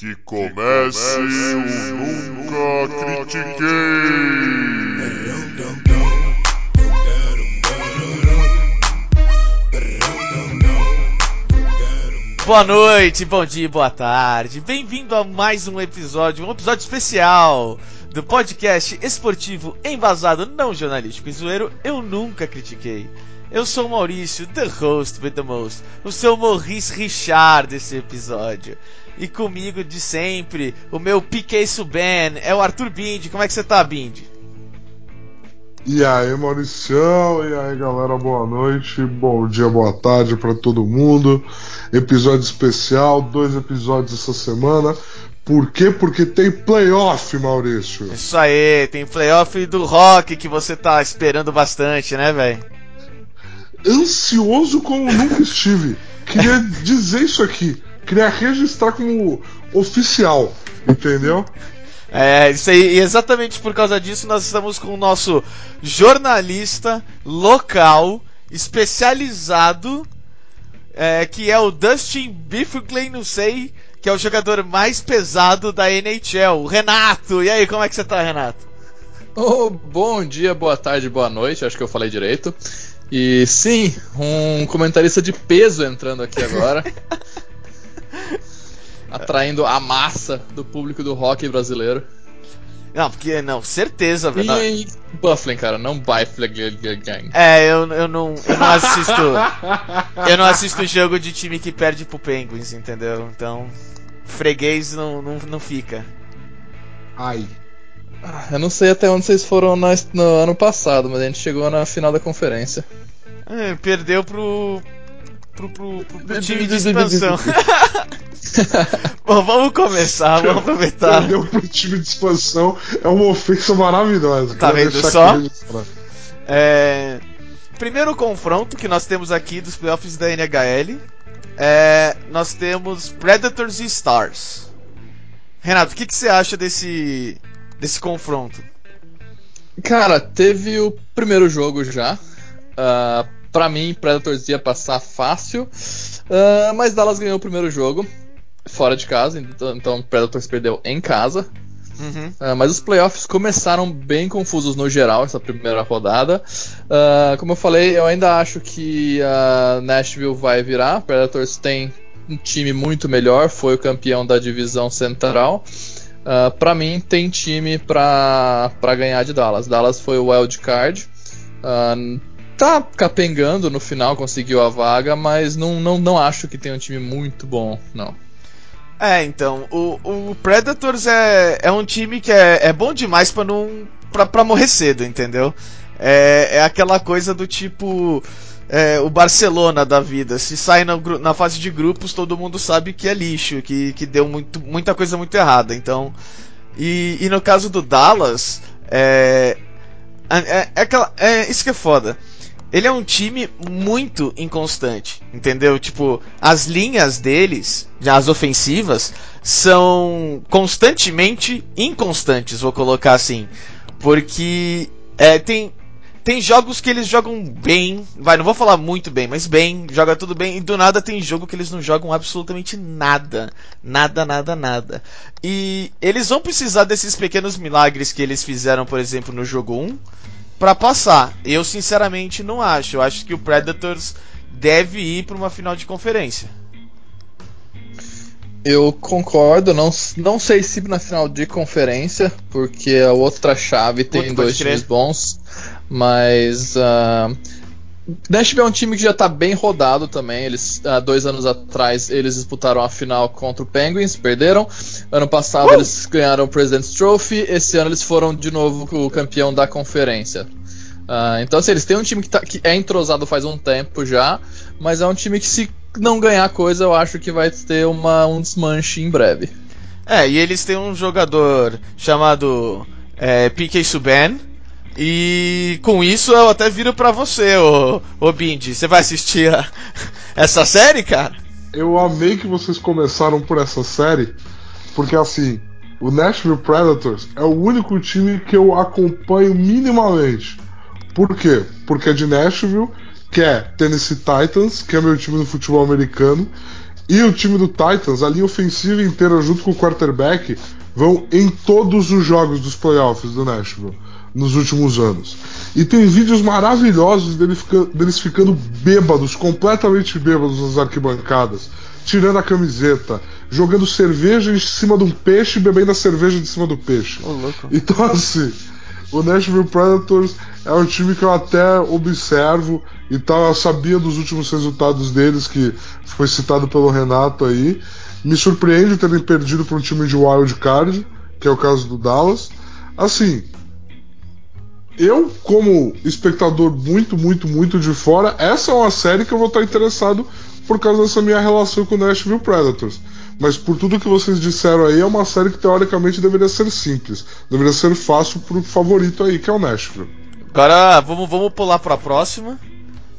Que comece o Nunca Critiquei. Boa noite, bom dia, boa tarde. Bem-vindo a mais um episódio, um episódio especial do podcast esportivo embasado não jornalístico e zoeiro Eu Nunca Critiquei. Eu sou o Maurício, the host with the most, o seu Maurice Richard desse episódio. E comigo de sempre, o meu PK Suben, é o Arthur Bindi. Como é que você tá, Bindi? E aí, Mauricião, e aí, galera, boa noite, bom dia, boa tarde para todo mundo. Episódio especial, dois episódios essa semana. Por quê? Porque tem playoff, Maurício. Isso aí, tem playoff do rock que você tá esperando bastante, né, velho? Ansioso como nunca estive. Queria dizer isso aqui queria registrar como oficial, entendeu? É, isso aí, e exatamente por causa disso nós estamos com o nosso jornalista local, especializado, é, que é o Dustin Biffley, não sei, que é o jogador mais pesado da NHL, o Renato. E aí, como é que você tá, Renato? Oh, bom dia, boa tarde, boa noite, acho que eu falei direito. E sim, um comentarista de peso entrando aqui agora. atraindo a massa do público do rock brasileiro. Não, porque não, certeza, velho. E Bufflin, cara, não Bufflin Gang. É, eu, eu, não, eu não assisto. eu não assisto jogo de time que perde pro Penguins, entendeu? Então, freguês não, não, não fica. Ai. Eu não sei até onde vocês foram no, no ano passado, mas a gente chegou na final da conferência. É, perdeu pro, pro, pro, pro, pro time de expansão. Bom, vamos começar, vamos aproveitar. Perdeu pro time de expansão é uma ofensa maravilhosa. Tá vendo só? É... Primeiro confronto que nós temos aqui dos playoffs da NHL é... nós temos Predators e Stars. Renato, o que, que você acha desse, desse confronto? Cara, teve o primeiro jogo já. Uh, para mim, Predators ia passar fácil, uh, mas Dallas ganhou o primeiro jogo fora de casa, então, então Predators perdeu em casa. Uhum. Uh, mas os playoffs começaram bem confusos no geral, essa primeira rodada. Uh, como eu falei, eu ainda acho que a Nashville vai virar. Predators tem um time muito melhor, foi o campeão da divisão central. Uh, para mim, tem time para ganhar de Dallas. Dallas foi o wild card. Uh, tá capengando no final, conseguiu a vaga, mas não, não, não acho que tem um time muito bom, não. É, então, o, o Predators é, é um time que é, é bom demais para não pra, pra morrer cedo, entendeu? É, é aquela coisa do tipo é, o Barcelona da vida. Se sai na, na, fase de grupos, todo mundo sabe que é lixo, que, que deu muito, muita coisa muito errada. Então, e, e no caso do Dallas, é, é, é, aquela, é isso que é foda ele é um time muito inconstante, entendeu? Tipo, as linhas deles, as ofensivas, são constantemente inconstantes, vou colocar assim. Porque é, tem, tem jogos que eles jogam bem, vai, não vou falar muito bem, mas bem, joga tudo bem, e do nada tem jogo que eles não jogam absolutamente nada. Nada, nada, nada. E eles vão precisar desses pequenos milagres que eles fizeram, por exemplo, no jogo 1 para passar. Eu sinceramente não acho. Eu acho que o Predators deve ir para uma final de conferência. Eu concordo, não, não sei se na final de conferência, porque a outra chave tem Outro dois times bons, mas uh, Nashville é um time que já está bem rodado também. Eles há dois anos atrás eles disputaram a final contra o Penguins, perderam. Ano passado uh! eles ganharam o President's Trophy. Esse ano eles foram de novo o campeão da conferência. Uh, então assim, eles têm um time que, tá, que é entrosado faz um tempo já, mas é um time que se não ganhar coisa eu acho que vai ter uma, um desmanche em breve. É, e eles têm um jogador chamado é, PK Subban e com isso eu até viro para você, ô, ô Bindi. Você vai assistir a, essa série, cara? Eu amei que vocês começaram por essa série, porque assim, o Nashville Predators é o único time que eu acompanho minimamente. Por quê? Porque é de Nashville, que é Tennessee Titans, que é meu time no futebol americano, E o time do Titans, a linha ofensiva inteira junto com o quarterback, vão em todos os jogos dos playoffs do Nashville nos últimos anos. E tem vídeos maravilhosos dele fica, deles ficando bêbados, completamente bêbados nas arquibancadas, tirando a camiseta, jogando cerveja em cima de um peixe e bebendo a cerveja de cima do peixe. Oh, então, assim, o Nashville Predators é um time que eu até observo e tal. Eu sabia dos últimos resultados deles, que foi citado pelo Renato aí. Me surpreende terem perdido para um time de wild card, que é o caso do Dallas. Assim, eu, como espectador muito, muito, muito de fora, essa é uma série que eu vou estar interessado por causa dessa minha relação com Nashville Predators. Mas por tudo que vocês disseram aí, é uma série que teoricamente deveria ser simples. Deveria ser fácil pro favorito aí, que é o Nashville. Agora vamos, vamos pular para a próxima.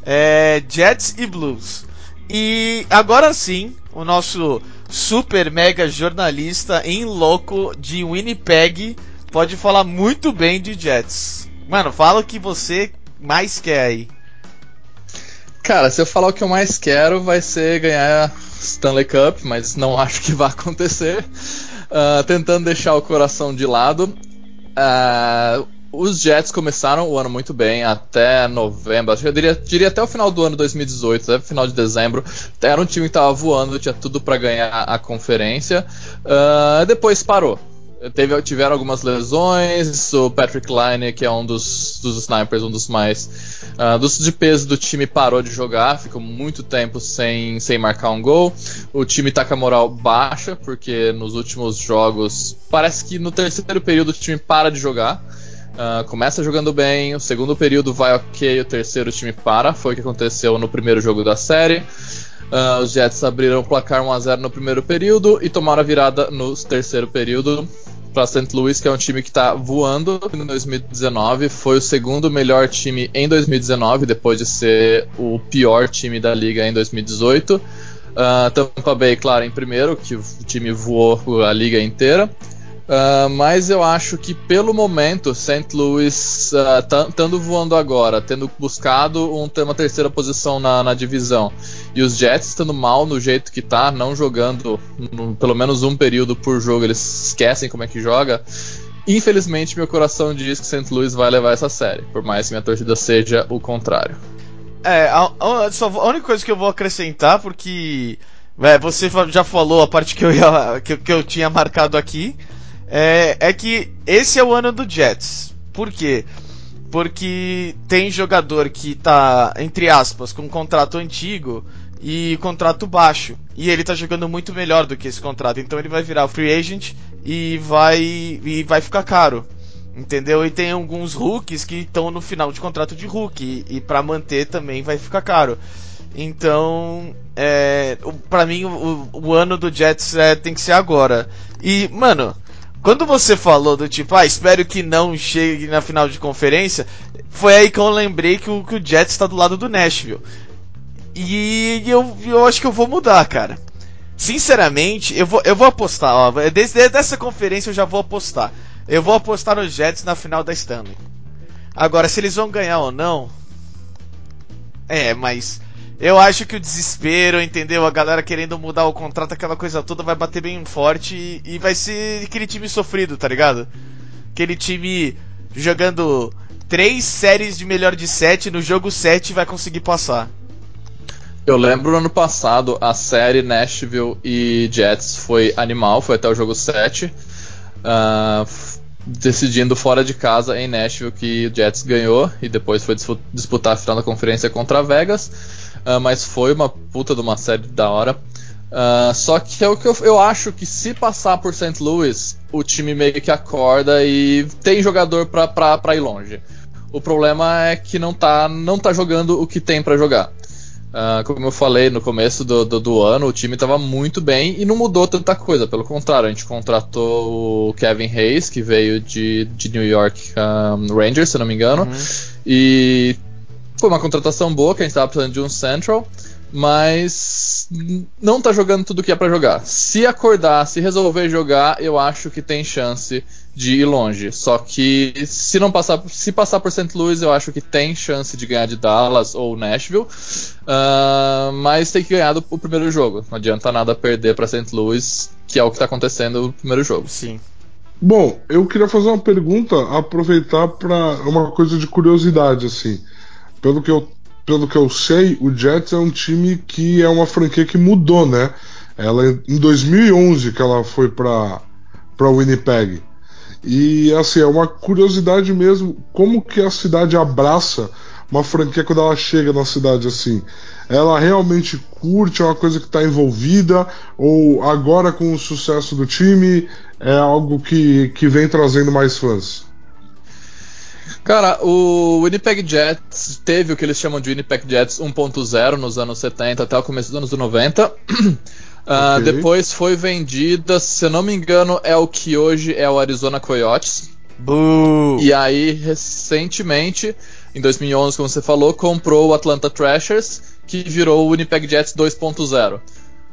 É Jets e Blues. E agora sim, o nosso super mega jornalista em louco de Winnipeg pode falar muito bem de Jets. Mano, fala o que você mais quer aí. Cara, se eu falar o que eu mais quero, vai ser ganhar Stanley Cup, mas não acho que vai acontecer. Uh, tentando deixar o coração de lado. Uh, os Jets começaram o ano muito bem, até novembro, eu diria, diria até o final do ano 2018, até final de dezembro. Era um time que estava voando, tinha tudo para ganhar a conferência. Uh, depois parou. Teve, tiveram algumas lesões. O Patrick Line, que é um dos, dos snipers, um dos mais. Uh, dos de peso do time, parou de jogar, ficou muito tempo sem, sem marcar um gol. O time tá com a moral baixa, porque nos últimos jogos. Parece que no terceiro período o time para de jogar. Uh, começa jogando bem, o segundo período vai ok, o terceiro time para. Foi o que aconteceu no primeiro jogo da série. Uh, os Jets abriram o placar 1x0 no primeiro período e tomaram a virada no terceiro período para St. Louis, que é um time que está voando em 2019. Foi o segundo melhor time em 2019, depois de ser o pior time da liga em 2018. Uh, ah, Tampa Bay, claro, em primeiro, que o time voou a liga inteira. Uh, mas eu acho que pelo momento, St. Louis estando uh, voando agora, tendo buscado um, uma terceira posição na, na, divisão, e os Jets estando mal no jeito que tá, não jogando no, pelo menos um período por jogo, eles esquecem como é que joga. Infelizmente, meu coração diz que St. Louis vai levar essa série, por mais que minha torcida seja o contrário. É, a, a, só, a única coisa que eu vou acrescentar, porque é, você já falou a parte que eu, ia, que, que eu tinha marcado aqui é, é que esse é o ano do Jets. Por quê? Porque tem jogador que tá, entre aspas, com um contrato antigo e contrato baixo. E ele tá jogando muito melhor do que esse contrato. Então ele vai virar free agent e vai, e vai ficar caro. Entendeu? E tem alguns rookies que estão no final de contrato de rookie. E, e para manter também vai ficar caro. Então, é, para mim, o, o, ano do Jets é, tem que ser agora. E, mano, quando você falou do tipo, ah, espero que não chegue na final de conferência, foi aí que eu lembrei que o, que o Jets está do lado do Nashville. E eu, eu acho que eu vou mudar, cara. Sinceramente, eu vou, eu vou apostar, ó. Desde dessa conferência eu já vou apostar. Eu vou apostar nos Jets na final da Stanley. Agora, se eles vão ganhar ou não. É, mas eu acho que o desespero, entendeu? A galera querendo mudar o contrato, aquela coisa toda, vai bater bem forte e, e vai ser aquele time sofrido, tá ligado? Aquele time jogando três séries de melhor de sete, no jogo 7 vai conseguir passar. Eu lembro no ano passado, a série Nashville e Jets foi animal, foi até o jogo 7. Uh, ah, decidindo fora de casa em Nashville que o Jets ganhou e depois foi disputar a final da conferência contra Vegas. Uh, mas foi uma puta de uma série da hora. Uh, só que é o que eu, eu, acho que se passar por St. Louis, o time meio que acorda e tem jogador pra, pra, pra ir longe. O problema é que não tá, não tá jogando o que tem para jogar. Uh, como eu falei no começo do, do, do ano, o time estava muito bem e não mudou tanta coisa. Pelo contrário, a gente contratou o Kevin Hayes, que veio de, de New York um, Rangers, se não me engano, uhum. e foi uma contratação boa, que a gente estava precisando de um Central, mas não tá jogando tudo que é para jogar. Se acordar, se resolver jogar, eu acho que tem chance de ir longe. Só que se não passar, se passar por St. Louis, eu acho que tem chance de ganhar de Dallas ou Nashville, uh, mas tem que ganhar do, o primeiro jogo. Não adianta nada perder para St. Louis, que é o que está acontecendo no primeiro jogo. Sim. Bom, eu queria fazer uma pergunta, aproveitar para uma coisa de curiosidade assim. Pelo que eu pelo que eu sei, o Jets é um time que é uma franquia que mudou, né? Ela em 2011 que ela foi para para Winnipeg. E assim, é uma curiosidade mesmo como que a cidade abraça uma franquia quando ela chega na cidade assim. Ela realmente curte, é uma coisa que está envolvida, ou agora com o sucesso do time é algo que, que vem trazendo mais fãs? Cara, o Winnipeg Jets teve o que eles chamam de Winnipeg Jets 1.0 nos anos 70 até o começo dos anos 90. Uh, okay. Depois foi vendida, se eu não me engano, é o que hoje é o Arizona Coyotes. Boo. E aí, recentemente, em 2011, como você falou, comprou o Atlanta Thrashers, que virou o Winnipeg Jets 2.0. Uh,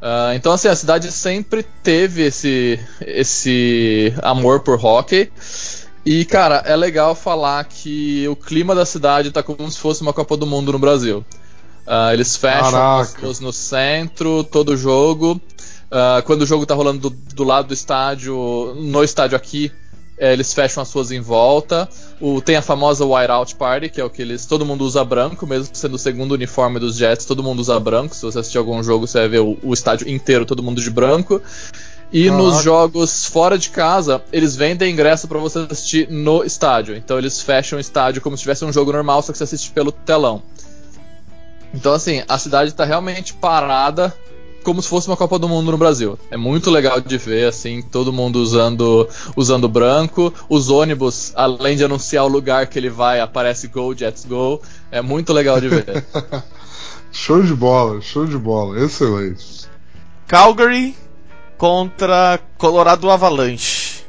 ah, então, assim, a cidade sempre teve esse, esse amor por hockey. E, cara, é legal falar que o clima da cidade tá como se fosse uma Copa do Mundo no Brasil. Uh, eles fecham os no centro, todo jogo. Uh, quando o jogo tá rolando do, do, lado do estádio, no estádio aqui, é, eles fecham as suas em volta. O, tem a famosa Whiteout Party, que é o que eles. Todo mundo usa branco, mesmo sendo o segundo uniforme dos Jets, todo mundo usa branco. Se você assistir algum jogo, você vai ver o, o estádio inteiro, todo mundo de branco. E nos jogos fora de casa, eles vendem ingresso para você assistir no estádio. Então eles fecham o estádio como se tivesse um jogo normal, só que você assiste pelo telão. Então, assim, a cidade está realmente parada como se fosse uma Copa do Mundo no Brasil. É muito legal de ver, assim, todo mundo usando, usando branco. Os ônibus, além de anunciar o lugar que ele vai, aparece Go, Jets Go. É muito legal de ver. show de bola, show de bola, excelente. Calgary contra Colorado Avalanche.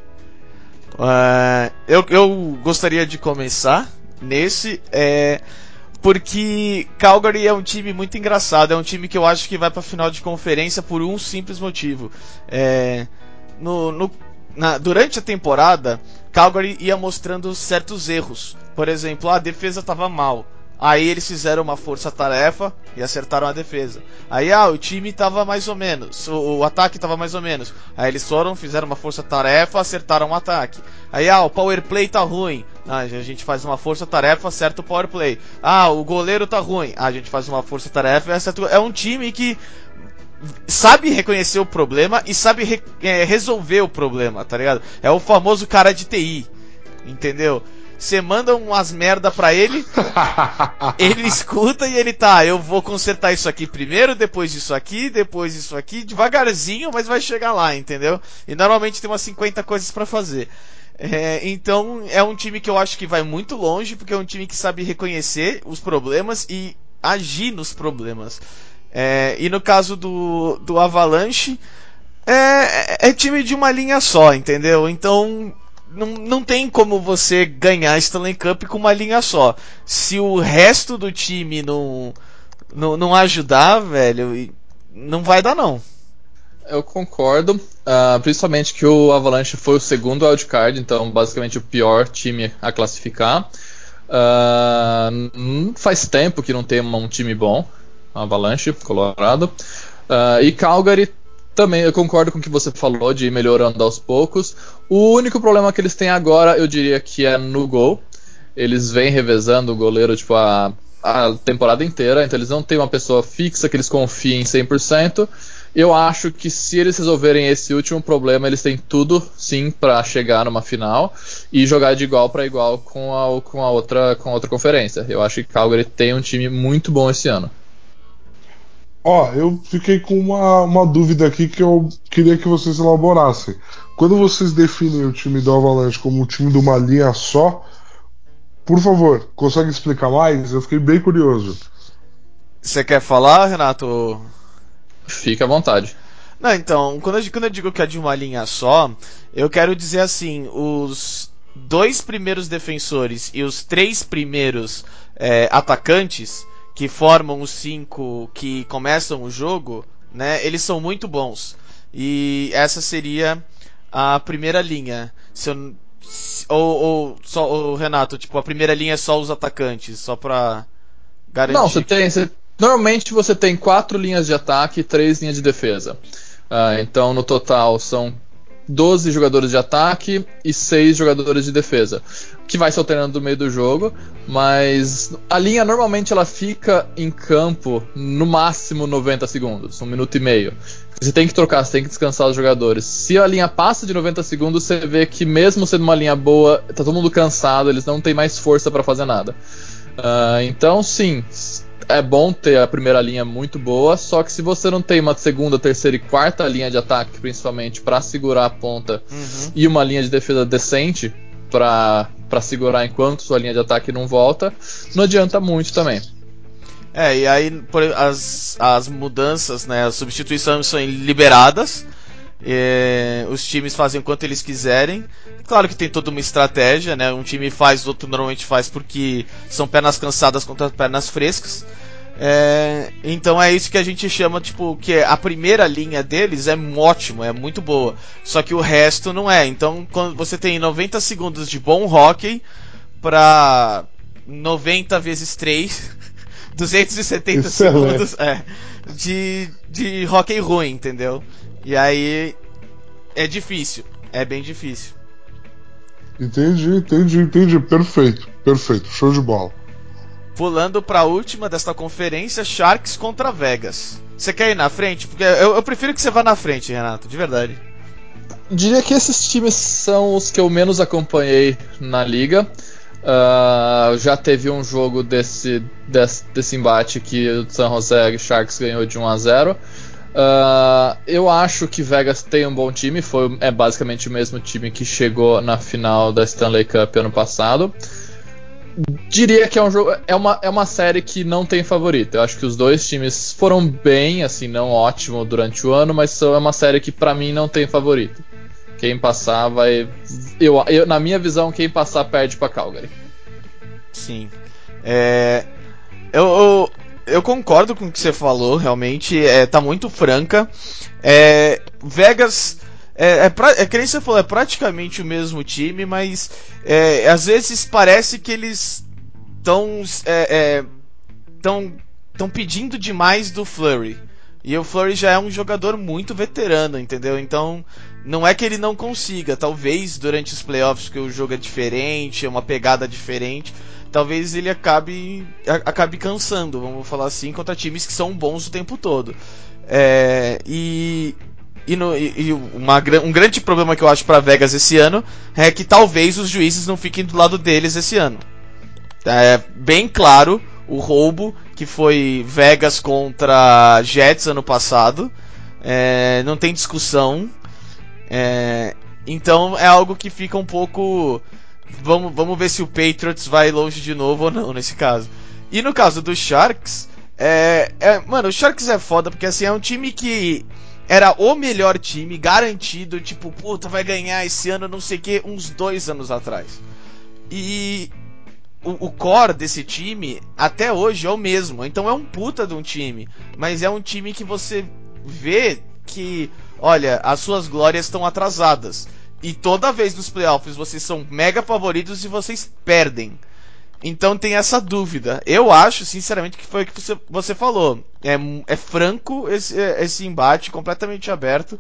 Uh, eu, eu gostaria de começar nesse. É, porque Calgary é um time muito engraçado, é um time que eu acho que vai para final de conferência por um simples motivo. É, no, no, na, durante a temporada, Calgary ia mostrando certos erros. Por exemplo, a defesa estava mal. Aí eles fizeram uma força-tarefa e acertaram a defesa. Aí, ah, o time tava mais ou menos, o, o ataque tava mais ou menos. Aí eles foram, fizeram uma força-tarefa, acertaram o ataque. Aí, ah, o power play tá ruim. Ah, a gente faz uma força-tarefa, acerta o power play. Ah, o goleiro tá ruim. Ah, a gente faz uma força-tarefa e acerta. É um time que sabe reconhecer o problema e sabe re é, resolver o problema, tá ligado? É o famoso cara de TI, entendeu? Você manda umas merda pra ele, ele escuta e ele tá, eu vou consertar isso aqui primeiro, depois isso aqui, depois isso aqui, devagarzinho, mas vai chegar lá, entendeu? E normalmente tem umas 50 coisas para fazer. É, então é um time que eu acho que vai muito longe, porque é um time que sabe reconhecer os problemas e agir nos problemas. É, e no caso do, do Avalanche, é, é time de uma linha só, entendeu? Então não, não tem como você ganhar Stanley Cup com uma linha só. Se o resto do time não, não, não ajudar, velho, não vai dar não. Eu concordo, uh, principalmente que o Avalanche foi o segundo wildcard, então basicamente o pior time a classificar. Uh, faz tempo que não tem um time bom, Avalanche, Colorado. Uh, e Calgary também eu concordo com o que você falou de ir melhorando aos poucos. O único problema que eles têm agora, eu diria que é no gol. Eles vêm revezando o goleiro tipo a, a temporada inteira, então eles não têm uma pessoa fixa que eles confiem 100%. Eu acho que se eles resolverem esse último problema, eles têm tudo sim para chegar numa final e jogar de igual para igual com a, com a outra com a outra conferência. Eu acho que Calgary tem um time muito bom esse ano. Ó, eu fiquei com uma, uma dúvida aqui que eu queria que vocês elaborassem. Quando vocês definem o time do Avalanche como um time de uma linha só, por favor, consegue explicar mais? Eu fiquei bem curioso. Você quer falar, Renato? Fique à vontade. Não, então, quando eu, quando eu digo que é de uma linha só, eu quero dizer assim, os dois primeiros defensores e os três primeiros é, atacantes que formam os cinco que começam o jogo, né? Eles são muito bons. E essa seria a primeira linha. Se eu, Ou, ou só Renato, tipo, a primeira linha é só os atacantes, só pra garantir. Não, você tem. Você, normalmente você tem quatro linhas de ataque e três linhas de defesa. Uh, então no total são 12 jogadores de ataque e 6 jogadores de defesa, que vai se alternando no meio do jogo, mas a linha normalmente ela fica em campo no máximo 90 segundos, um minuto e meio. Você tem que trocar, você tem que descansar os jogadores. Se a linha passa de 90 segundos, você vê que mesmo sendo uma linha boa, tá todo mundo cansado, eles não têm mais força para fazer nada. Uh, então, sim, é bom ter a primeira linha muito boa, só que se você não tem uma segunda, terceira e quarta linha de ataque, principalmente para segurar a ponta, uhum. e uma linha de defesa decente para segurar enquanto sua linha de ataque não volta, não adianta muito também. É, e aí por, as, as mudanças, né, as substituições são liberadas. Os times fazem o quanto eles quiserem. Claro que tem toda uma estratégia, né? Um time faz, o outro normalmente faz porque são pernas cansadas contra pernas frescas. É, então é isso que a gente chama, tipo, que a primeira linha deles é ótimo, é muito boa. Só que o resto não é. Então, quando você tem 90 segundos de bom hockey pra 90 vezes 3, 270 Excelente. segundos é, de, de hockey ruim, entendeu? E aí é difícil, é bem difícil. Entendi, entendi, entendi. Perfeito, perfeito, show de bola. Pulando para a última desta conferência, Sharks contra Vegas. Você quer ir na frente? Porque eu, eu, prefiro que você vá na frente, Renato, de verdade. Diria que esses times são os que eu menos acompanhei na liga. Uh, já teve um jogo desse, desse, desse embate que o San Jose Sharks ganhou de 1 a 0. Uh, eu acho que Vegas tem um bom time, foi é basicamente o mesmo time que chegou na final da Stanley Cup ano passado. Diria que é um jogo, é uma, é uma série que não tem favorito. Eu acho que os dois times foram bem, assim, não ótimo durante o ano, mas é uma série que para mim não tem favorito. Quem passar vai, eu, eu, na minha visão, quem passar perde para Calgary. Sim. É, eu, eu, eu concordo com o que você falou, realmente. É, tá muito franca. É, Vegas. É, é, pra, é que nem você falou, é praticamente o mesmo time, mas é, às vezes parece que eles estão é, é, tão pedindo demais do Flurry. E o Flurry já é um jogador muito veterano, entendeu? Então, não é que ele não consiga. Talvez durante os playoffs que o jogo é diferente, é uma pegada diferente, talvez ele acabe acabe cansando, vamos falar assim, contra times que são bons o tempo todo. É, e e, no, e, e uma, um grande problema que eu acho para Vegas esse ano é que talvez os juízes não fiquem do lado deles esse ano. É bem claro o roubo que foi Vegas contra Jets ano passado. É, não tem discussão. É, então é algo que fica um pouco Vamos, vamos ver se o Patriots vai longe de novo ou não nesse caso. E no caso do Sharks, é, é, mano, o Sharks é foda porque assim é um time que era o melhor time, garantido, tipo, puta, vai ganhar esse ano, não sei o que, uns dois anos atrás. E o, o, core desse time até hoje é o mesmo. Então é um puta de um time. Mas é um time que você vê que, olha, as suas glórias estão atrasadas. E toda vez nos playoffs vocês são mega favoritos e vocês perdem. Então tem essa dúvida. Eu acho, sinceramente, que foi o que você, você falou. É, é franco esse, esse embate, completamente aberto.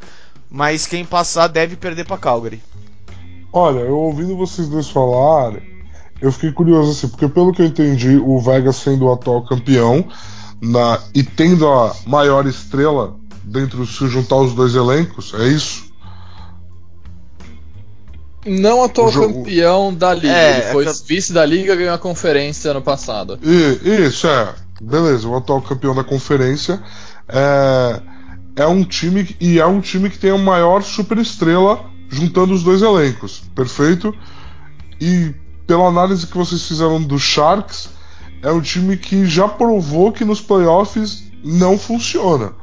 Mas quem passar deve perder para Calgary. Olha, eu ouvindo vocês dois falarem, eu fiquei curioso assim, porque pelo que eu entendi, o Vegas sendo o atual campeão na, e tendo a maior estrela dentro se juntar os dois elencos, é isso? Não atual campeão da liga. É, ele foi é vice da liga e ganhou a conferência ano passado. E, isso, é. Beleza, o atual campeão da conferência é, é um time e é um time que tem a maior superestrela juntando os dois elencos, perfeito? E pela análise que vocês fizeram do Sharks, é um time que já provou que nos playoffs não funciona.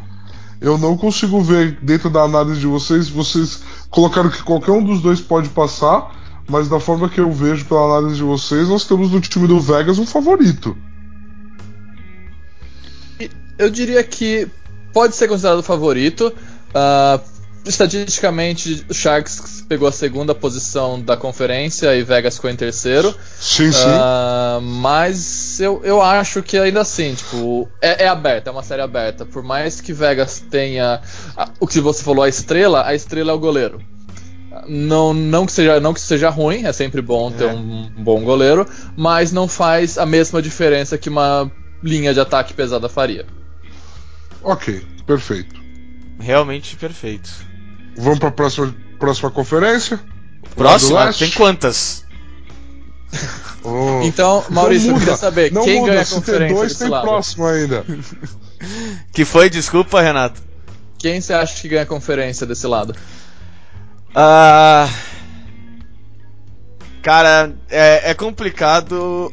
Eu não consigo ver dentro da análise de vocês, vocês colocaram que qualquer um dos dois pode passar, mas da forma que eu vejo pela análise de vocês, nós temos no time do Vegas um favorito. Eu diria que pode ser considerado favorito, uh, estatisticamente, o Sharks pegou a segunda posição da conferência e Vegas ficou em terceiro. Sim, sim. Uh, mas eu, eu acho que ainda assim, tipo, é, é aberta, é uma série aberta. Por mais que Vegas tenha o que você falou, a estrela, a estrela é o goleiro. Não, não, que seja, não que seja ruim, é sempre bom ter é. um bom goleiro, mas não faz a mesma diferença que uma linha de ataque pesada faria. Ok, perfeito. Realmente perfeito. Vamos para a próxima, próxima conferência? Próxima? Tem quantas? Oh. Então, Maurício, eu queria saber não quem muda. ganha a conferência tem dois, desse tem lado. próximo ainda. Que foi? Desculpa, Renato. Quem você acha que ganha a conferência desse lado? Ah. Cara, é, é complicado.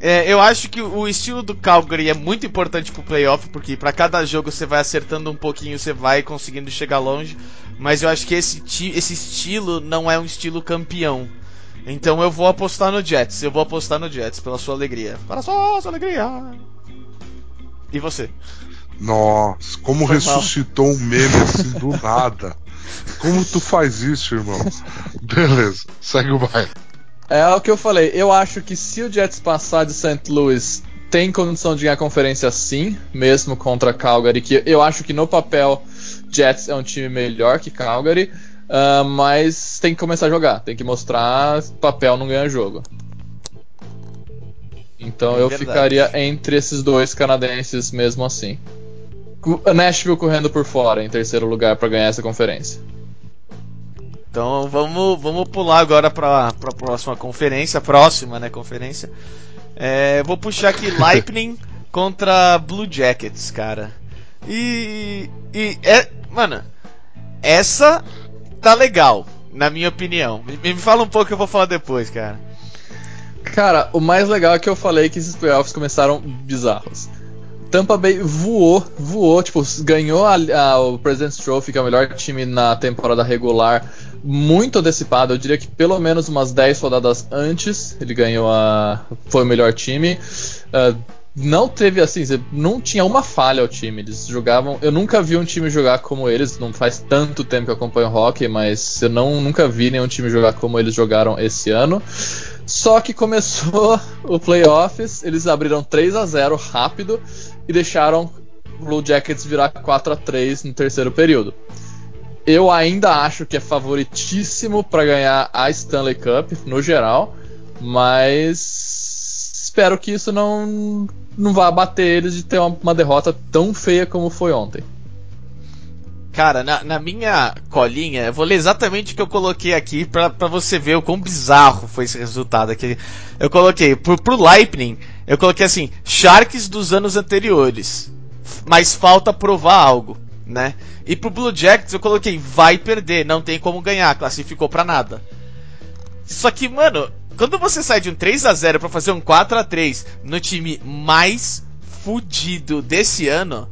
É, eu acho que o estilo do Calgary é muito importante pro playoff, porque para cada jogo você vai acertando um pouquinho, você vai conseguindo chegar longe. Mas eu acho que esse, esse estilo não é um estilo campeão. Então eu vou apostar no Jets. Eu vou apostar no Jets pela sua alegria. Para sua, sua alegria. E você? Nossa, como Foi ressuscitou um meme assim do nada. Como tu faz isso, irmão? Beleza, segue o baile. É o que eu falei. Eu acho que se o Jets passar de St. Louis, tem condição de ganhar a conferência sim, mesmo contra Calgary. Que eu acho que no papel Jets é um time melhor que Calgary. Uh, mas tem que começar a jogar, tem que mostrar papel não ganha jogo. Então É eu ficaria entre esses dois canadenses mesmo assim. Nashville correndo por fora em terceiro lugar para ganhar essa conferência. Então vamos, vamos pular agora para a próxima conferência, próxima né, conferência. É, vou puxar aqui Lightning contra Blue Jackets, cara. E, e é, mano, essa tá legal, na minha opinião. Me, me fala um pouco que eu vou falar depois, cara. Cara, o mais legal é que eu falei que esses playoffs começaram bizarros. Tampa Bay voou, voou, tipo, ganhou a, a, o President's Trophy, que é o melhor time na temporada regular, muito antecipado. Eu diria que pelo menos umas 10 rodadas antes ele ganhou a. Foi o melhor time. Uh, não teve assim, não tinha uma falha ao time. Eles jogavam. Eu nunca vi um time jogar como eles. Não faz tanto tempo que eu acompanho hockey, mas eu não, nunca vi nenhum time jogar como eles jogaram esse ano. Só que começou o playoffs, eles abriram 3 a 0 rápido e deixaram Blue Jackets virar 4 a 3 no terceiro período. Eu ainda acho que é favoritíssimo para ganhar a Stanley Cup no geral, mas espero que isso não não vá bater eles de ter uma, uma derrota tão feia como foi ontem. Cara, na, na, minha colinha, eu vou ler exatamente o que eu coloquei aqui pra você ver o quão bizarro foi esse resultado aqui. Eu coloquei, pro, pro Lightning, eu coloquei assim, Sharks dos anos anteriores. Mas falta provar algo, né? E pro Blue Jackets eu coloquei, vai perder, não tem como ganhar, classificou pra nada. Só que, mano, quando você sai de um 3 a 0 para fazer um 4 a 3 no time mais fudido desse ano,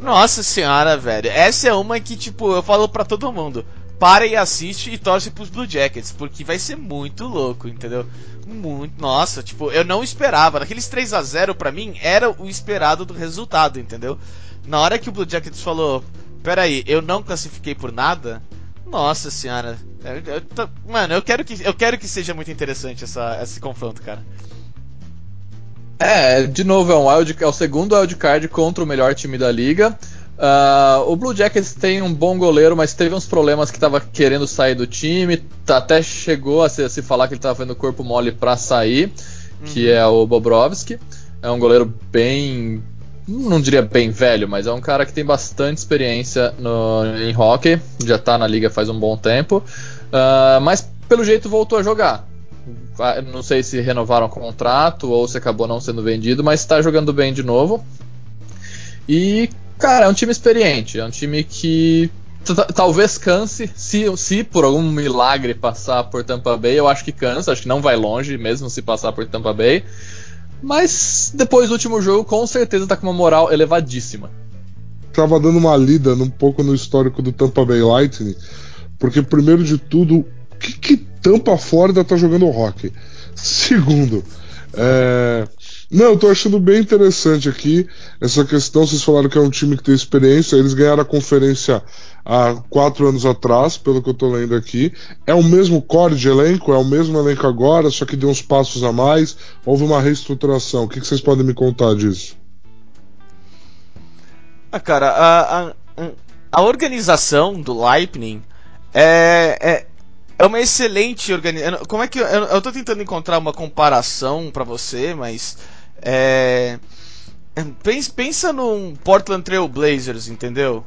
nossa senhora, velho. Essa é uma que, tipo, eu falo pra todo mundo. Para e assiste e torce pros Blue Jackets, porque vai ser muito louco, entendeu? Muito, nossa, tipo, eu não esperava. Naqueles 3 a 0 para mim era o esperado do resultado, entendeu? Na hora que o Blue Jackets falou, peraí, eu não classifiquei por nada, nossa senhora. Eu, eu tô, mano, eu quero que eu quero que seja muito interessante essa, esse confronto, cara. É, de novo, é, um wild, é o segundo wildcard contra o melhor time da liga. Uh, o Blue Jackets tem um bom goleiro, mas teve uns problemas que estava querendo sair do time. Tá, até chegou a se, a se, falar que ele estava fazendo corpo mole para sair, uhum. que é o Bobrovski. É um goleiro bem. Não diria bem velho, mas é um cara que tem bastante experiência no, em hockey. Já está na liga faz um bom tempo. Uh, mas pelo jeito voltou a jogar. Não sei se renovaram o contrato ou se acabou não sendo vendido, mas está jogando bem de novo. E, cara, é um time experiente, é um time que talvez canse, se, se por algum milagre passar por Tampa Bay, eu acho que cansa, acho que não vai longe, mesmo se passar por Tampa Bay. Mas depois do último jogo, com certeza tá com uma moral elevadíssima. Tava dando uma lida um pouco no histórico do Tampa Bay Lightning, porque primeiro de tudo, que, que Tampa Flórida tá jogando hockey? Segundo, é, Não, eu tô achando bem interessante aqui essa questão. Vocês falaram que é um time que tem experiência. Eles ganharam a conferência há quatro anos atrás, pelo que eu tô lendo aqui. É o mesmo core de elenco? É o mesmo elenco agora, só que deu uns passos a mais? Houve uma reestruturação? O que, que vocês podem me contar disso? Ah, cara, a, a, a organização do Lightning é, é, é uma excelente organização. Como é que eu, eu tô tentando encontrar uma comparação para você, mas é, pensa num Portland Trail Blazers, entendeu?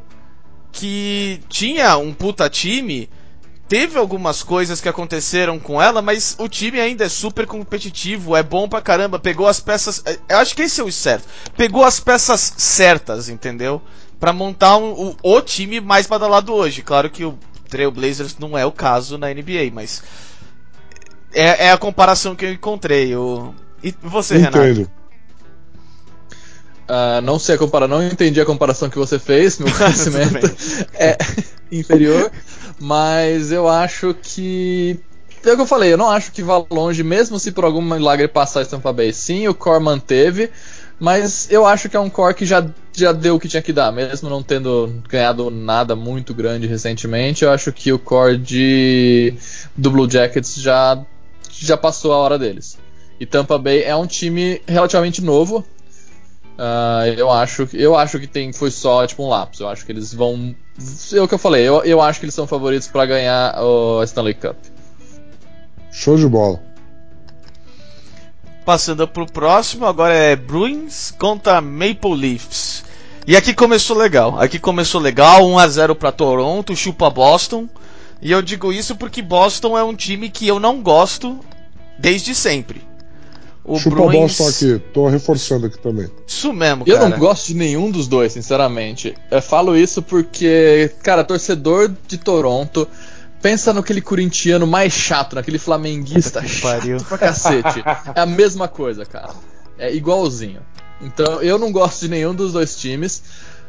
Que tinha um puta time, teve algumas coisas que aconteceram com ela, mas o time ainda é super competitivo, é bom pra caramba, pegou as peças. É, eu acho que esse é o certo. Pegou as peças certas, entendeu? Para montar um, o, o time mais badalado hoje. Claro que o Trailblazers não é o caso na NBA, mas é, é a comparação que eu encontrei. O... E você, Entendo. Renato? Uh, não sei a comparação, não entendi a comparação que você fez, meu conhecimento é inferior, mas eu acho que. É o que eu falei, eu não acho que vá longe, mesmo se por algum milagre passar a Tampa Bay. Sim, o core manteve, mas eu acho que é um core que já, já deu o que tinha que dar, mesmo não tendo ganhado nada muito grande recentemente. Eu acho que o core de, do Blue Jackets já, já passou a hora deles. E Tampa Bay é um time relativamente novo. Uh, eu acho eu acho que tem foi só tipo um lapso. Eu acho que eles vão. É o que eu falei. Eu, eu acho que eles são favoritos para ganhar o Stanley Cup. Show de bola. Passando pro próximo, agora é Bruins contra Maple Leafs. E aqui começou legal. Aqui começou legal, 1 a 0 para Toronto, chupa Boston. E eu digo isso porque Boston é um time que eu não gosto desde sempre. O Chupa Bruins... Boston aqui, tô reforçando aqui também. Isso mesmo, cara. Eu não gosto de nenhum dos dois, sinceramente. Eu falo isso porque, cara, torcedor de Toronto Pensa naquele corintiano mais chato, naquele flamenguista chato pariu. pra cacete. É a mesma coisa, cara. É igualzinho. Então eu não gosto de nenhum dos dois times.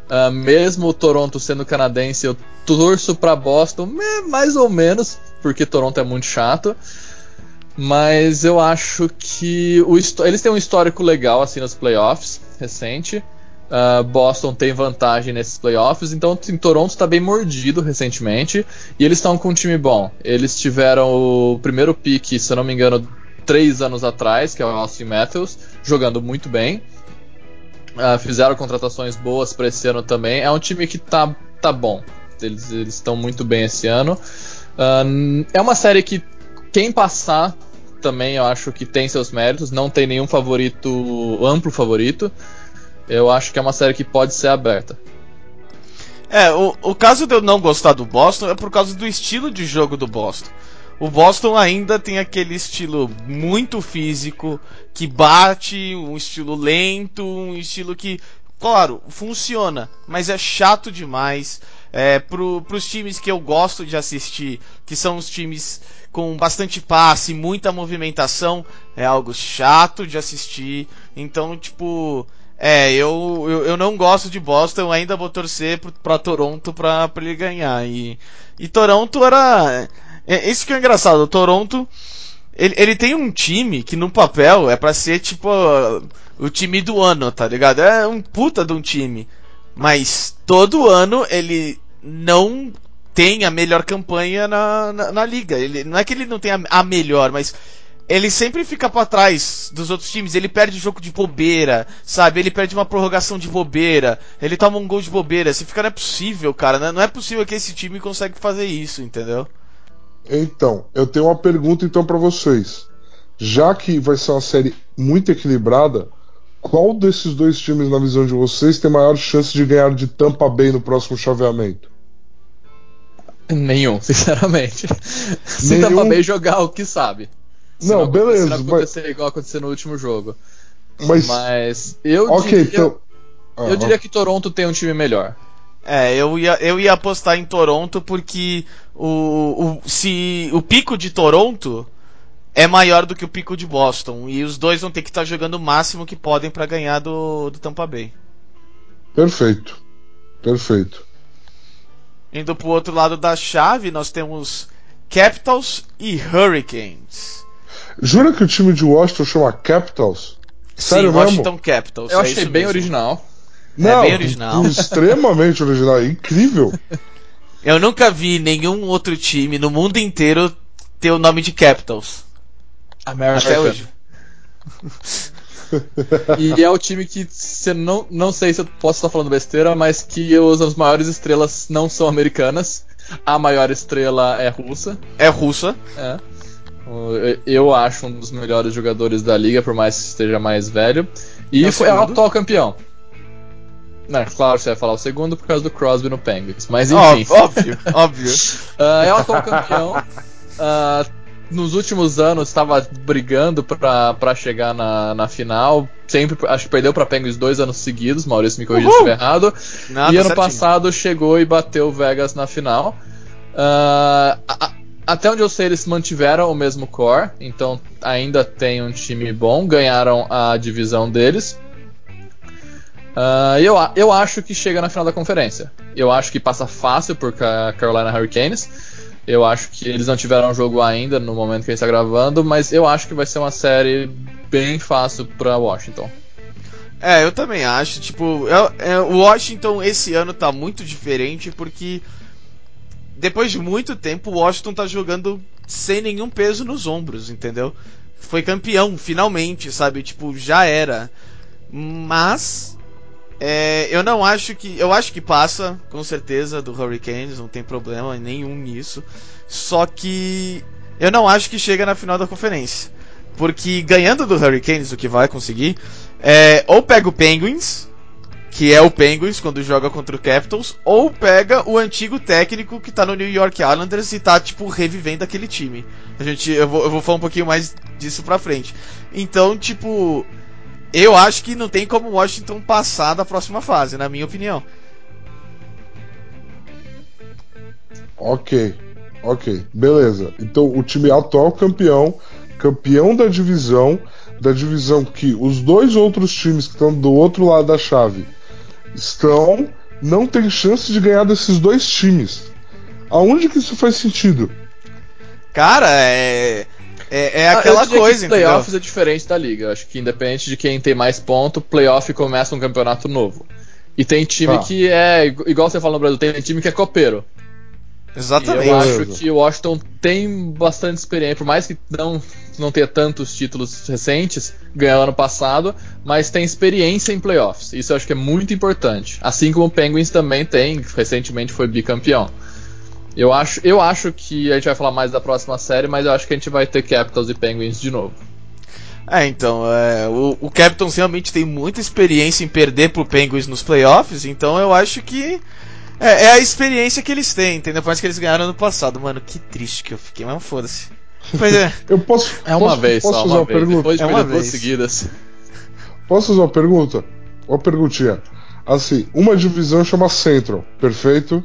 Uh, mesmo o Toronto sendo canadense, eu torço para Boston, mais ou menos, porque Toronto é muito chato. Mas eu acho que o, eles têm um histórico legal assim nos playoffs recente. Uh, Boston tem vantagem nesses playoffs, então em Toronto está bem mordido recentemente e eles estão com um time bom. Eles tiveram o primeiro pick, se eu não me engano, três anos atrás, que é o Austin Matthews, jogando muito bem. Uh, fizeram contratações boas para esse ano também. É um time que tá, tá bom. Eles estão muito bem esse ano. Uh, é uma série que quem passar também eu acho que tem seus méritos. Não tem nenhum favorito, amplo favorito eu acho que é uma série que pode ser aberta. É, o, o caso de eu não gostar do Boston é por causa do estilo de jogo do Boston. O Boston ainda tem aquele estilo muito físico, que bate, um estilo lento, um estilo que, claro, funciona, mas é chato demais. É, pro, pros times que eu gosto de assistir, que são os times com bastante passe, muita movimentação, é algo chato de assistir. Então, tipo, é, eu, eu, eu, não gosto de Boston, ainda vou torcer pro, pra Toronto pra, pra ele ganhar. E, e Toronto era. É, isso que é engraçado, o Toronto. Ele, ele tem um time que no papel é pra ser tipo o time do ano, tá ligado? É um puta de um time. Mas todo ano ele não tem a melhor campanha na, na, na liga. Ele, não é que ele não tenha a melhor, mas ele sempre fica para trás dos outros times. Ele perde jogo de bobeira, sabe? Ele perde uma prorrogação de bobeira. Ele toma um gol de bobeira. Você fica, não é possível, cara. Não é possível que esse time consegue fazer isso, entendeu? Então, eu tenho uma pergunta então para vocês. Já que vai ser uma série muito equilibrada, qual desses dois times, na visão de vocês, tem maior chance de ganhar de Tampa Bay no próximo chaveamento? Nenhum, sinceramente. Se Nenhum... Tampa Bay jogar o que sabe. Não, não, beleza. Se não acontecer mas... igual aconteceu no último jogo. Mas, mas eu okay, diria, então... ah, eu diria que Toronto tem um time melhor. É, eu ia, eu ia apostar em Toronto porque o, o, se, o pico de Toronto é maior do que o pico de Boston. E os dois vão ter que estar jogando o máximo que podem para ganhar do, do Tampa Bay. Perfeito. Perfeito. Indo pro outro lado da chave, nós temos Capitals e Hurricanes. Jura que o time de Washington chama Capitals? Sério Sim, mesmo? Washington Capitals. Eu é achei isso bem mesmo. original. Não, bem original. Extremamente original, é incrível. Eu nunca vi nenhum outro time no mundo inteiro ter o nome de Capitals. American. Até hoje. E é o time que, você não, não sei se eu posso estar falando besteira, mas que os, as maiores estrelas não são americanas. A maior estrela é russa. É russa. É. Eu acho um dos melhores jogadores da liga, por mais que esteja mais velho. E É o foi é o atual campeão. Não, claro, você vai falar o segundo por causa do Crosby no Penguins. Mas enfim. óbvio, óbvio. Ah, é o atual campeão. Ah, nos últimos anos estava brigando para chegar na, na final. Sempre, acho que perdeu para Penguins dois anos seguidos. Maurício me corrija se estiver errado. Nada e ano certinho. passado chegou e bateu o Vegas na final. Ah, a- até onde eu sei, eles mantiveram o mesmo core, então ainda tem um time bom, ganharam a divisão deles. Ah, eu, eu acho que chega na final da conferência. Eu acho que passa fácil por Ca- Carolina Hurricanes. Eu acho que eles não tiveram jogo ainda no momento que a gente está gravando, mas eu acho que vai ser uma série bem fácil para Washington. É, eu também acho. Tipo, é- é, o Washington esse ano tá muito diferente porque depois de muito tempo o Washington tá jogando sem nenhum peso nos ombros, entendeu? Foi campeão, finalmente, sabe? Tipo, já era. Mas é, eu não acho que. Eu acho que passa, com certeza, do Hurricanes, não tem problema nenhum nisso. Só que eu não acho que chega na final da conferência. Porque ganhando do Hurricanes, o que vai conseguir, é, ou pega o Penguins, que é o Penguins quando joga contra o Capitals, ou pega o antigo técnico que tá no New York Islanders e tá, tipo, revivendo aquele time. A gente, eu, vou, eu vou falar um pouquinho mais disso pra frente. Então, tipo, eu acho que não tem como Washington passar da próxima fase, na minha opinião. Ok, ok, beleza. Então o time atual campeão, campeão da divisão, da divisão que os dois outros times que estão do outro lado da chave estão, não tem chance de ganhar desses dois times. Aonde que isso faz sentido? Cara, é. É, é Ah, aquela diria coisa, que entendeu? playoffs é diferente da liga. Eu Acho que independente de quem tem mais ponto, playoff começa um campeonato novo. E tem time Tá. que é, igu- igual você fala no Brasil, tem time que é copeiro. Exatamente. E eu acho que o Washington tem bastante experiência, por mais que não, não tenha tantos títulos recentes, ganhou ano passado, mas tem experiência em playoffs. Isso eu acho que é muito importante. Assim como o Penguins também tem, recentemente foi bicampeão. Eu acho, eu acho que a gente vai falar mais da próxima série, mas eu acho que a gente vai ter Capitals e Penguins de novo. É, então, é, o, o Capitals realmente tem muita experiência em perder pro Penguins nos playoffs, então eu acho que é, é a experiência que eles têm, entendeu? Por mais que eles ganharam ano passado. Mano, que triste que eu fiquei, mas foda-se. Pois é. Eu posso. É uma posso, vez posso só, fazer uma uma vez. pergunta? Depois de É uma duas vez. seguidas. Posso fazer uma pergunta? Uma perguntinha. Assim, uma divisão chama Central, perfeito?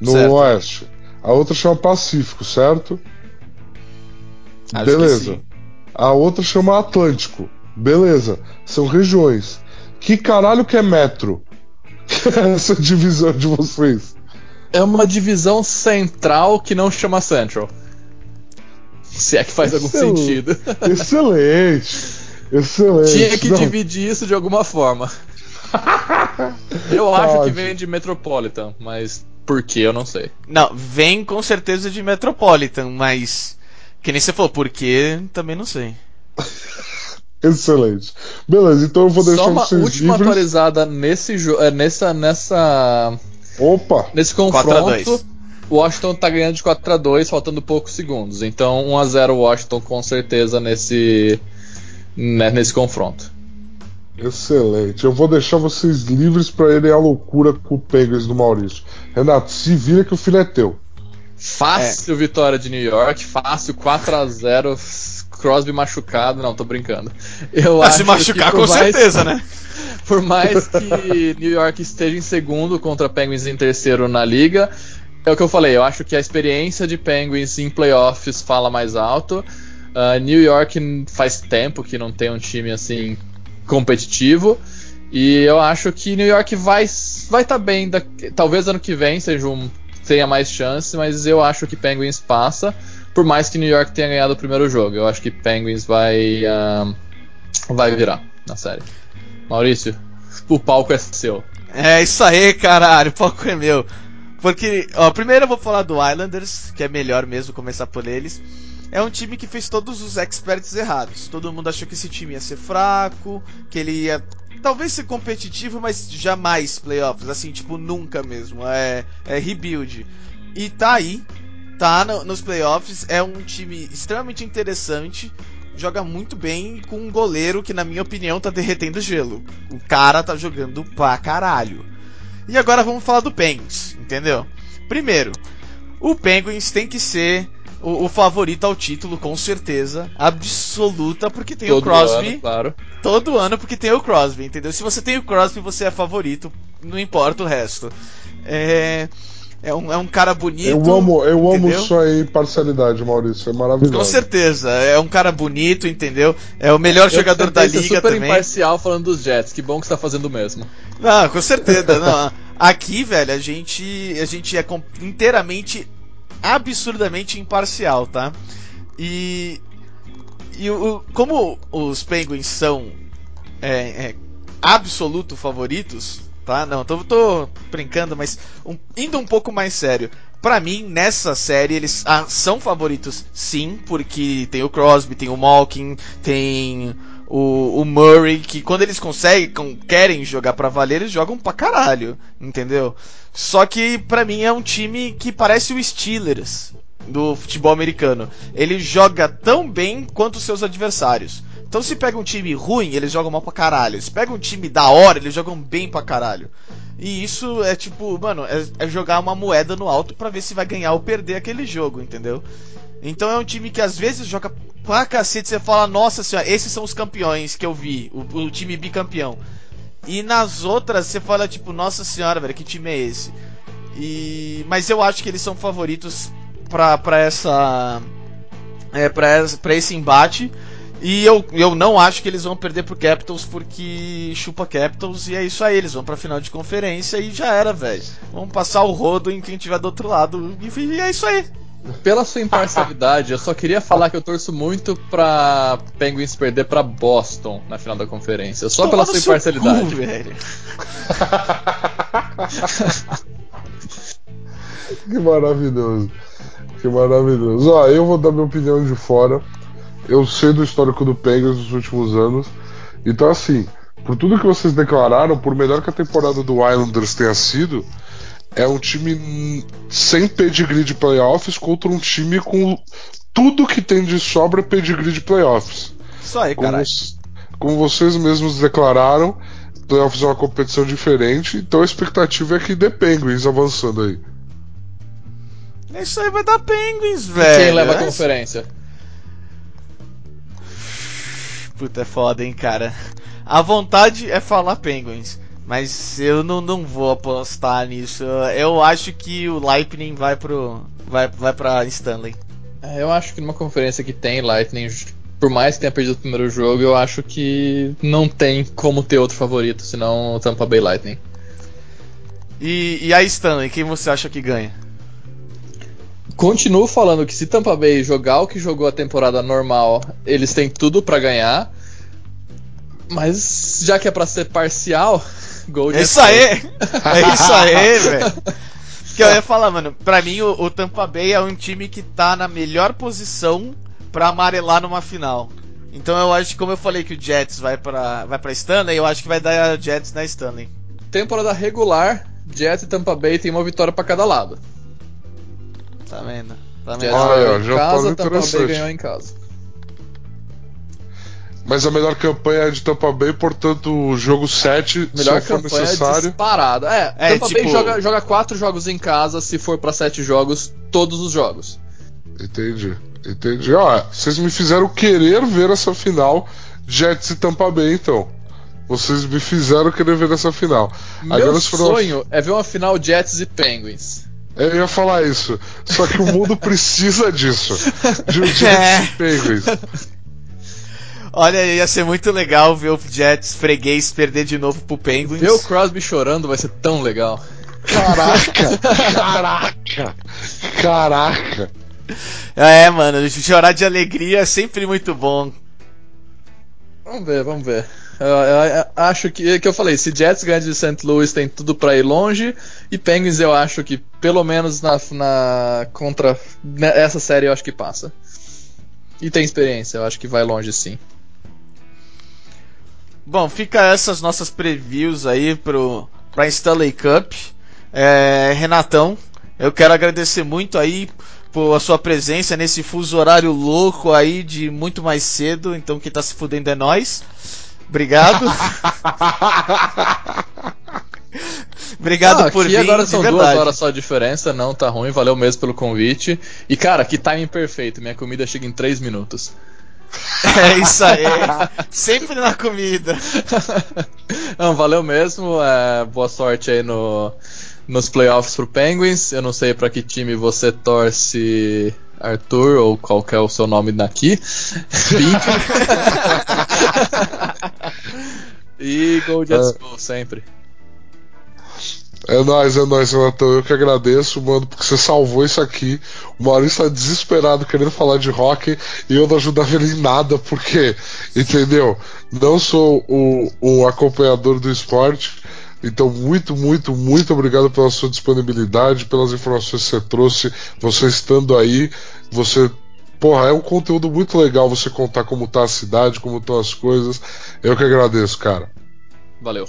No Certo. Oeste. A outra chama Pacífico, certo? Acho que Beleza. A outra chama Atlântico. Beleza. São regiões. Que caralho que é metro? Essa divisão de vocês. É uma divisão central que não chama Central. Se é que faz algum sentido. Excelente. Excelente. Tinha que Não, dividir isso de alguma forma. Eu Tá acho que vem de Metropolitan, mas por que eu não sei. Não, vem com certeza de Metropolitan, mas. Que nem você falou, por quê? Também não sei. Excelente. Beleza, então eu vou deixar Só uma vocês última livres. atualizada nesse jo- é, nessa nessa Opa! nesse 4 a confronto. 2. O Washington tá ganhando de 4 a 2 faltando poucos segundos. Então 1 a 0 Washington com certeza nesse né, nesse confronto. Excelente. Eu vou deixar vocês livres pra irem à loucura com o Penguins do Maurício. Renato, se vira que o filho é teu. Fácil vitória de New York, fácil 4 a 0 Crosby machucado, não, tô brincando. Eu Ah, acho se machucar, com mais- certeza, né? Por mais que New York esteja em segundo contra Penguins em terceiro na liga, é o que eu falei, eu acho que a experiência de Penguins em playoffs fala mais alto. Ah, New York faz tempo que não tem um time assim competitivo. E eu acho que New York vai vai estar bem. Da, talvez ano que vem seja um, tenha mais chance, mas eu acho que Penguins passa. Por mais que New York tenha ganhado o primeiro jogo, eu acho que Penguins vai vai virar. na série. Maurício, o palco é seu. É isso aí, caralho, o palco é meu. Porque, ó, primeiro eu vou falar do Islanders, que é melhor mesmo começar por eles. É um time que fez todos os experts errados. Todo mundo achou que esse time ia ser fraco, que ele ia talvez ser competitivo, mas jamais playoffs, assim, tipo, nunca mesmo. É, é rebuild. E tá aí, tá no, nos playoffs, é um time extremamente interessante, joga muito bem com um goleiro que, na minha opinião, tá derretendo gelo. O cara tá jogando pra caralho. E agora vamos falar do Penguins, entendeu? Primeiro, o Penguins tem que ser o, o favorito ao título, com certeza, absoluta, porque tem Todo o Crosby. ano, claro. Todo ano, porque tem o Crosby, entendeu? Se você tem o Crosby, você é favorito, não importa o resto. É. É um, é um cara bonito. Eu amo, eu amo entendeu? sua imparcialidade, Maurício. É maravilhoso. Com certeza, é um cara bonito, entendeu? É o melhor jogador Eu da tentei ser liga super também. imparcial falando dos Jets. Que bom que você tá fazendo o mesmo. Não, com certeza. não. Aqui, velho, a gente, a gente é inteiramente, absurdamente imparcial, tá? E, e o, como os Penguins são é, é, absoluto favoritos, tá? Não, tô, tô brincando, mas um- indo um pouco mais sério. Pra mim, nessa série, eles ah, são favoritos, sim, porque tem o Crosby, tem o Malkin, tem o, o Murray, que quando eles conseguem, querem jogar pra valer, eles jogam pra caralho, entendeu? Só que pra mim é um time que parece o Steelers do futebol americano. Ele joga tão bem quanto os seus adversários. Então se pega um time ruim, eles jogam mal pra caralho. Se pega um time da hora, eles jogam bem pra caralho. E isso é tipo, mano, é, é jogar uma moeda no alto pra ver se vai ganhar ou perder aquele jogo, entendeu? Então é um time que às vezes joga pra cacete, você fala, nossa senhora, esses são os campeões que eu vi, o, o time bicampeão. E nas outras você fala, tipo, nossa senhora, velho, que time é esse? E... Mas eu acho que eles são favoritos pra, pra essa. É, pra, pra esse embate. E eu, eu não acho que eles vão perder pro Capitals porque chupa Capitals e é isso aí, eles vão pra final de conferência e já era, velho. Vamos passar o rodo em quem tiver do outro lado e é isso aí. Pela sua imparcialidade, eu só queria falar que eu torço muito pra Penguins perder pra Boston na final da conferência. Só pela Toma sua no seu imparcialidade. cu, velho. Que maravilhoso. Que maravilhoso. Ó, eu vou dar minha opinião de fora. Eu sei do histórico do Penguins nos últimos anos. Então, assim, por tudo que vocês declararam, por melhor que a temporada do Islanders tenha sido, é um time sem pedigree de playoffs contra um time com tudo que tem de sobra pedigree de playoffs. Isso aí, Como, os- como vocês mesmos declararam, playoffs é uma competição diferente, então a expectativa é que dê Penguins avançando aí. É Isso aí vai dar Penguins, velho. Quem leva a É- conferência? Puta, é foda, hein, cara. A vontade é falar Penguins. Mas eu não, não vou apostar nisso. Eu acho que o Lightning vai pro. Vai, vai pra Stanley. É, Eu acho que numa conferência que tem Lightning, por mais que tenha perdido o primeiro jogo, eu acho que não tem como ter outro favorito, senão o Tampa Bay Lightning. E, e a Stanley, quem você acha que ganha? Continuo falando que se Tampa Bay jogar o que jogou a temporada normal, eles têm tudo pra ganhar. Mas já que é pra ser parcial, gol de É isso aí! É isso aí, velho. Que eu ia falar, mano. Pra mim, o, o Tampa Bay é um time que tá na melhor posição pra amarelar numa final. Então eu acho que, como eu falei que o Jets vai pra, vai pra Stanley, eu acho que vai dar Jets na Stanley. Temporada regular, Jets e Tampa Bay tem uma vitória pra cada lado. Tá vendo? Tá Jets vendo? Aí, ó, ganhou em casa, Tampa Bay ganhou em casa. Mas a melhor campanha é de Tampa Bay, portanto, o jogo 7, Melhor se for campanha necessário. disparada. É, É, Tampa Bay tipo- joga, joga quatro jogos em casa, se for pra sete jogos, todos os jogos. Entendi, entendi. Ó, vocês me fizeram querer ver essa final Jets e Tampa Bay, então. Vocês me fizeram querer ver essa final. Meu uma- sonho é ver uma final Jets e Penguins. Eu ia falar isso. Só que o mundo precisa disso. De um Jets É. e Penguins. Olha, ia ser muito legal ver o Jets freguês perder de novo pro Penguins. Ver o Crosby chorando vai ser tão legal. Caraca! Caraca! Caraca! É, mano, chorar de alegria é sempre muito bom. Vamos ver, vamos ver. Eu, eu- eu acho que, que eu falei, se Jets ganha de St. Louis tem tudo pra ir longe, e Penguins eu acho que pelo menos na, na contra né, essa série eu acho que passa. E tem experiência, eu acho que vai longe sim. Bom, fica essas nossas previews aí pro, pra Stanley Cup. É, Renatão, eu quero agradecer muito aí por a sua presença nesse fuso horário louco aí de muito mais cedo. Então quem tá se fudendo é nós. Obrigado. Obrigado Ah, por aqui vir. agora são verdade. duas horas só de diferença, não tá ruim, valeu mesmo pelo convite. E cara, que timing perfeito, minha comida chega em 3 minutos. É isso aí. Sempre na comida. não, valeu mesmo, é, boa sorte aí no, nos playoffs pro Penguins. Eu não sei pra que time você torce, Arthur, ou qual que é o seu nome daqui. Pink. e Go Jets Go sempre. É nóis, é nóis, Renatão. Eu que agradeço, mano, porque você salvou isso aqui. O Maurício tá desesperado querendo falar de hockey e eu não ajudava ele em nada, porque, entendeu? Não sou o, o acompanhador do esporte. Então, muito, muito, muito obrigado pela sua disponibilidade, pelas informações que você trouxe, você estando aí, você. Porra, é um conteúdo muito legal você contar como tá a cidade, como estão as coisas. Eu que agradeço, cara. Valeu.